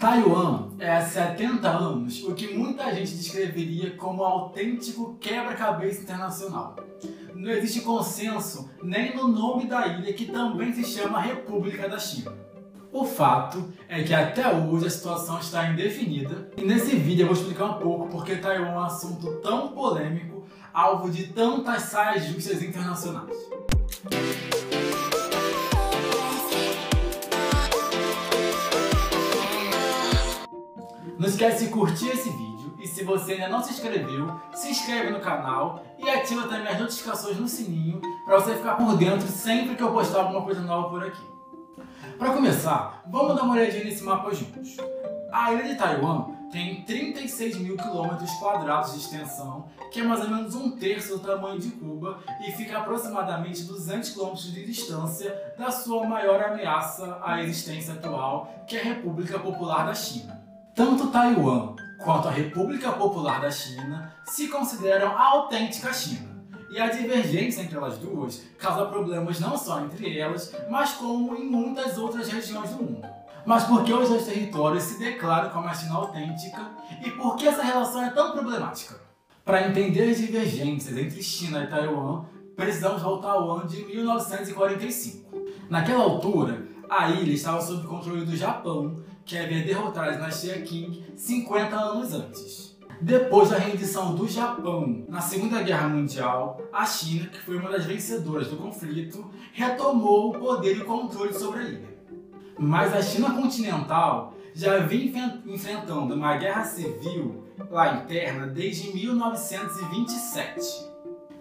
Taiwan é há 70 anos o que muita gente descreveria como um autêntico quebra-cabeça internacional. Não existe consenso nem no nome da ilha que também se chama República da China. O fato é que até hoje a situação está indefinida e nesse vídeo eu vou explicar um pouco porque Taiwan é um assunto tão polêmico, alvo de tantas saias justas internacionais. Não esquece de curtir esse vídeo e se você ainda não se inscreveu, se inscreve no canal e ativa também as notificações no sininho para você ficar por dentro sempre que eu postar alguma coisa nova por aqui. Para começar, vamos dar uma olhadinha nesse mapa juntos. A ilha de Taiwan tem 36 mil quilômetros quadrados de extensão, que é mais ou menos um terço do tamanho de Cuba e fica a aproximadamente 200 quilômetros de distância da sua maior ameaça à existência atual, que é a República Popular da China. Tanto Taiwan quanto a República Popular da China se consideram a autêntica China. E a divergência entre elas duas causa problemas não só entre elas, mas como em muitas outras regiões do mundo. Mas por que os dois territórios se declaram como a China autêntica e por que essa relação é tão problemática? Para entender as divergências entre China e Taiwan, precisamos voltar ao ano de 1945. Naquela altura, a ilha estava sob controle do Japão, que havia derrotado a dinastia Qing 50 anos antes. Depois da rendição do Japão na Segunda Guerra Mundial, a China, que foi uma das vencedoras do conflito, retomou o poder e controle sobre a ilha. Mas a China continental já vinha enfrentando uma guerra civil lá interna desde 1927.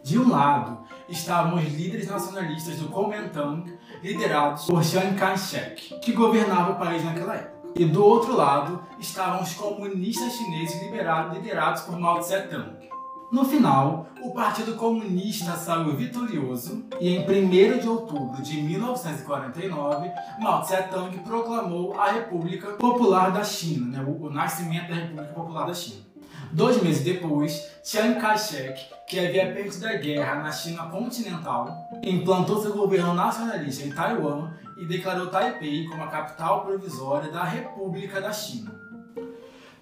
De um lado, estavam os líderes nacionalistas do Kuomintang, liderados por Chiang Kai-shek, que governava o país naquela época. E do outro lado, estavam os comunistas chineses liderados por Mao Tse-tung. No final, o Partido Comunista saiu vitorioso e em 1 de outubro de 1949, Mao Tse-tung proclamou a República Popular da China, né, o nascimento da República Popular da China. Dois meses depois, Chiang Kai-shek, que havia perdido a guerra na China continental, implantou seu governo nacionalista em Taiwan e declarou Taipei como a capital provisória da República da China.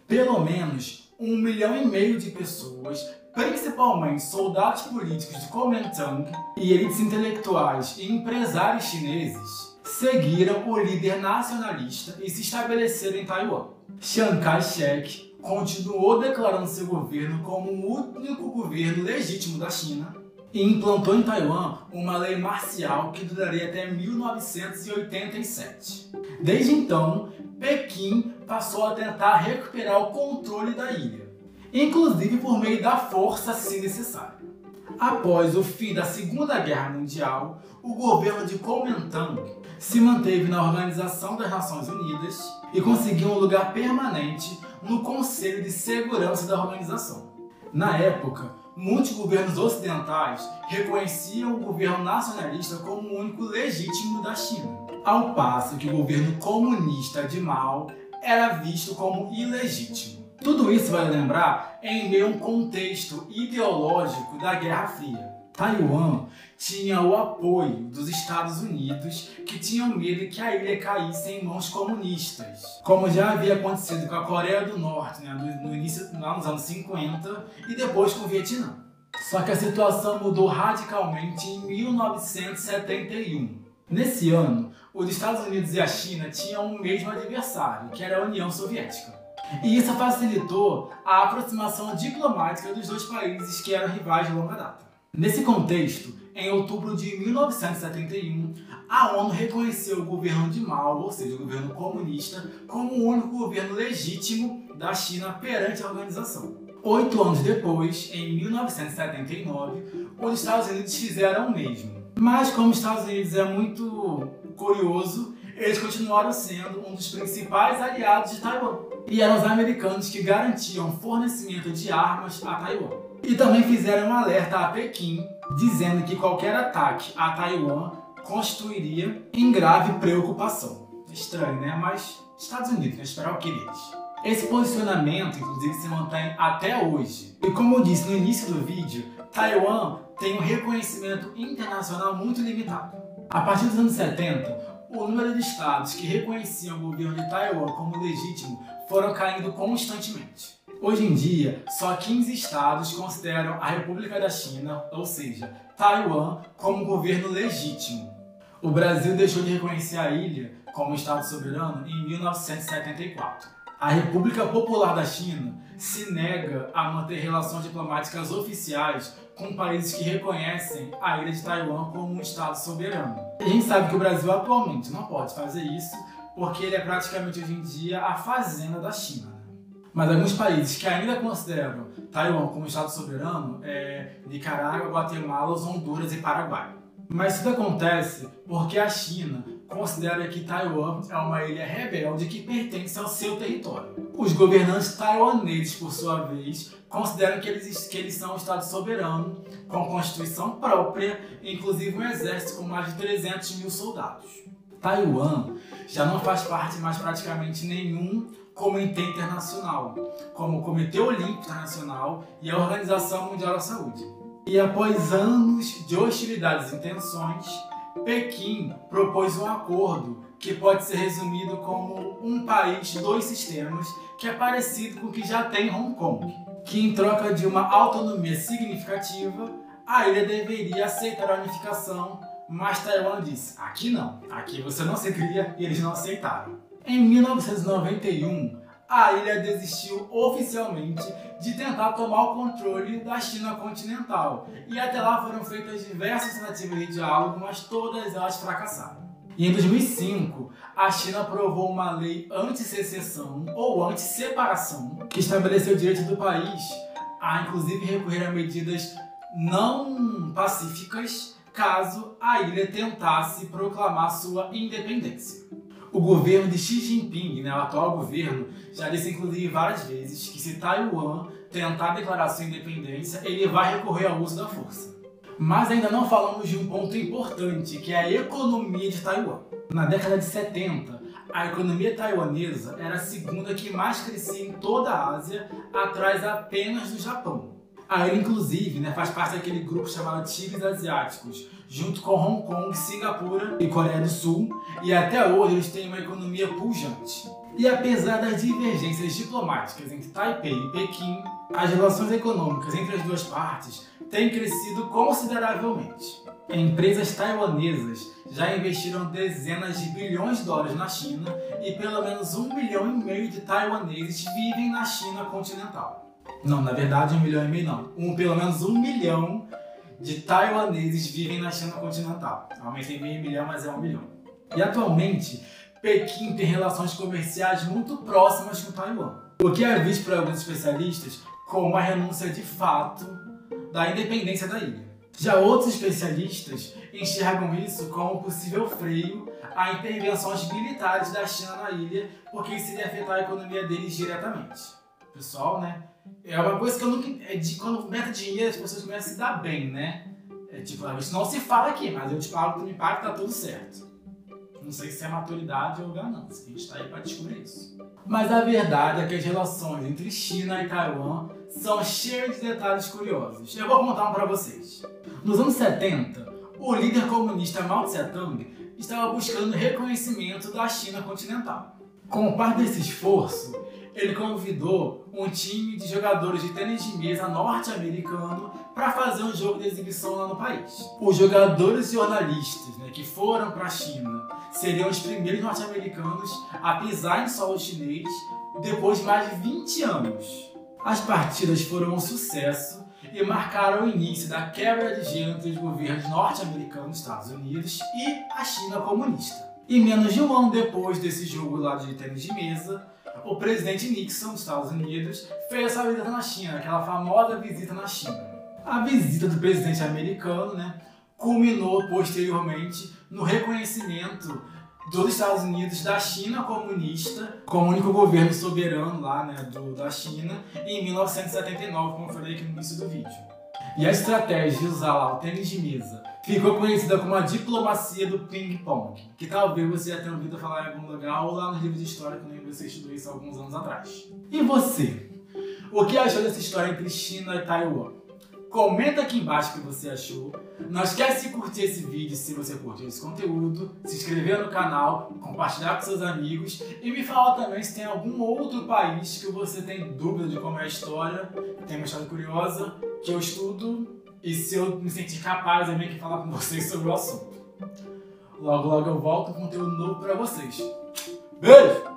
Pelo menos um milhão e meio de pessoas, principalmente soldados políticos de Kuomintang e elites intelectuais e empresários chineses, seguiram o líder nacionalista e se estabeleceram em Taiwan. Chiang Kai-shek continuou declarando seu governo como o único governo legítimo da China e implantou em Taiwan uma lei marcial que duraria até 1987. Desde então, Pequim passou a tentar recuperar o controle da ilha, inclusive por meio da força se necessário. Após o fim da Segunda Guerra Mundial, o governo de Kuomintang se manteve na Organização das Nações Unidas e conseguiu um lugar permanente no Conselho de Segurança da organização. Na época, muitos governos ocidentais reconheciam o governo nacionalista como o único legítimo da China, ao passo que o governo comunista de Mao era visto como ilegítimo. Tudo isso vai lembrar em meio a um contexto ideológico da Guerra Fria. Taiwan tinha o apoio dos Estados Unidos, que tinham medo que a ilha caísse em mãos comunistas, como já havia acontecido com a Coreia do Norte, né, no início, lá nos anos 50, e depois com o Vietnã. Só que a situação mudou radicalmente em 1971. Nesse ano, os Estados Unidos e a China tinham o mesmo adversário, que era a União Soviética. E isso facilitou a aproximação diplomática dos dois países que eram rivais de longa data. Nesse contexto, em outubro de 1971, a ONU reconheceu o governo de Mao, ou seja, o governo comunista, como o único governo legítimo da China perante a organização. Oito anos depois, em 1979, os Estados Unidos fizeram o mesmo. Mas como os Estados Unidos é muito curioso, eles continuaram sendo um dos principais aliados de Taiwan. E eram os americanos que garantiam fornecimento de armas a Taiwan. E também fizeram um alerta a Pequim, dizendo que qualquer ataque a Taiwan constituiria em grave preocupação. Estranho, né? Mas Estados Unidos, né? Esperar o que deles. Esse posicionamento, inclusive, se mantém até hoje. E como eu disse no início do vídeo, Taiwan tem um reconhecimento internacional muito limitado. A partir dos anos 70, o número de estados que reconheciam o governo de Taiwan como legítimo foram caindo constantemente. Hoje em dia, só 15 estados consideram a República da China, ou seja, Taiwan, como governo legítimo. O Brasil deixou de reconhecer a ilha como Estado soberano em 1974. A República Popular da China se nega a manter relações diplomáticas oficiais com países que reconhecem a ilha de Taiwan como um Estado soberano. a gente sabe que o Brasil atualmente não pode fazer isso porque ele é praticamente hoje em dia a fazenda da China. Mas alguns países que ainda consideram Taiwan como Estado soberano é Nicarágua, Guatemala, Honduras e Paraguai. Mas tudo acontece porque a China considera que Taiwan é uma ilha rebelde que pertence ao seu território. Os governantes taiwaneses, por sua vez, consideram que eles, que eles são um Estado soberano, com constituição própria, inclusive um exército com mais de 300 mil soldados. Taiwan já não faz parte mais praticamente nenhum comitê internacional, como o Comitê Olímpico Internacional e a Organização Mundial da Saúde. E após anos de hostilidades e tensões, Pequim propôs um acordo que pode ser resumido como um país, dois sistemas, que é parecido com o que já tem Hong Kong, que em troca de uma autonomia significativa, a ilha deveria aceitar a unificação, mas Taiwan disse: aqui não, aqui você não aceitaria e eles não aceitaram. Em 1991, a ilha desistiu oficialmente de tentar tomar o controle da China continental, e até lá foram feitas diversas tentativas de diálogo, mas todas elas fracassaram. E em 2005, a China aprovou uma lei anti-secessão ou anti-separação que estabeleceu o direito do país a, inclusive, recorrer a medidas não pacíficas caso a ilha tentasse proclamar sua independência. O governo de Xi Jinping, né, o atual governo, já disse inclusive várias vezes que se Taiwan tentar declarar sua independência, ele vai recorrer ao uso da força. Mas ainda não falamos de um ponto importante, que é a economia de Taiwan. Na década de 70, a economia taiwanesa era a segunda que mais crescia em toda a Ásia, atrás apenas do Japão. A ilha, inclusive, né, faz parte daquele grupo chamado Tigres Asiáticos, junto com Hong Kong, Singapura e Coreia do Sul, e até hoje eles têm uma economia pujante. E apesar das divergências diplomáticas entre Taipei e Pequim, as relações econômicas entre as duas partes têm crescido consideravelmente. Empresas taiwanesas já investiram dezenas de bilhões de dólares na China e pelo menos um milhão e meio de taiwaneses vivem na China continental. Não, na verdade, um milhão e meio não. Um, pelo menos um milhão de taiwaneses vivem na China continental. Aumentei meio milhão, mas é um milhão. E atualmente, Pequim tem relações comerciais muito próximas com Taiwan. O que é visto por alguns especialistas como a renúncia de fato da independência da ilha. Já outros especialistas enxergam isso como possível freio a intervenções militares da China na ilha, porque isso iria afetar a economia deles diretamente. Pessoal, né? É uma coisa que eu nunca. É de, quando meta dinheiro, as pessoas começam a se dar bem, né? É tipo, isso não se fala aqui, mas eu te pago, tu me paga, tá tudo certo. Não sei se é maturidade ou ganância, a gente tá aí pra descobrir isso. Mas a verdade é que as relações entre China e Taiwan são cheias de detalhes curiosos. Eu vou contar um pra vocês. Nos anos 70, o líder comunista Mao Tse-tung estava buscando reconhecimento da China continental. Como parte desse esforço, ele convidou um time de jogadores de tênis de mesa norte-americano para fazer um jogo de exibição lá no país. Os jogadores e jornalistas né, que foram para a China seriam os primeiros norte-americanos a pisar em solo chinês depois de mais de 20 anos. As partidas foram um sucesso e marcaram o início da quebra de gelo entre os governos norte-americanos, Estados Unidos, e a China comunista. E menos de um ano depois desse jogo lá de tênis de mesa, o presidente Nixon dos Estados Unidos fez essa visita na China, aquela famosa visita na China. A visita do presidente americano, né, culminou posteriormente no reconhecimento dos Estados Unidos da China comunista como único governo soberano lá, né, do, da China em 1979, como eu falei aqui no início do vídeo. E a estratégia de usar lá o tênis de mesa ficou conhecida como a diplomacia do ping-pong, que talvez você já tenha ouvido falar em algum lugar ou lá no livro de história, que lembro você estudou isso alguns anos atrás. E você? O que achou dessa história entre China e Taiwan? Comenta aqui embaixo o que você achou. Não esquece de curtir esse vídeo se você curtiu esse conteúdo, se inscrever no canal, compartilhar com seus amigos e me falar também se tem algum outro país que você tem dúvida de como é a história, tem uma história curiosa, que eu estudo e se eu me sentir capaz eu venho aqui falar com vocês sobre o assunto. Logo, logo eu volto com conteúdo novo pra vocês. Beijo!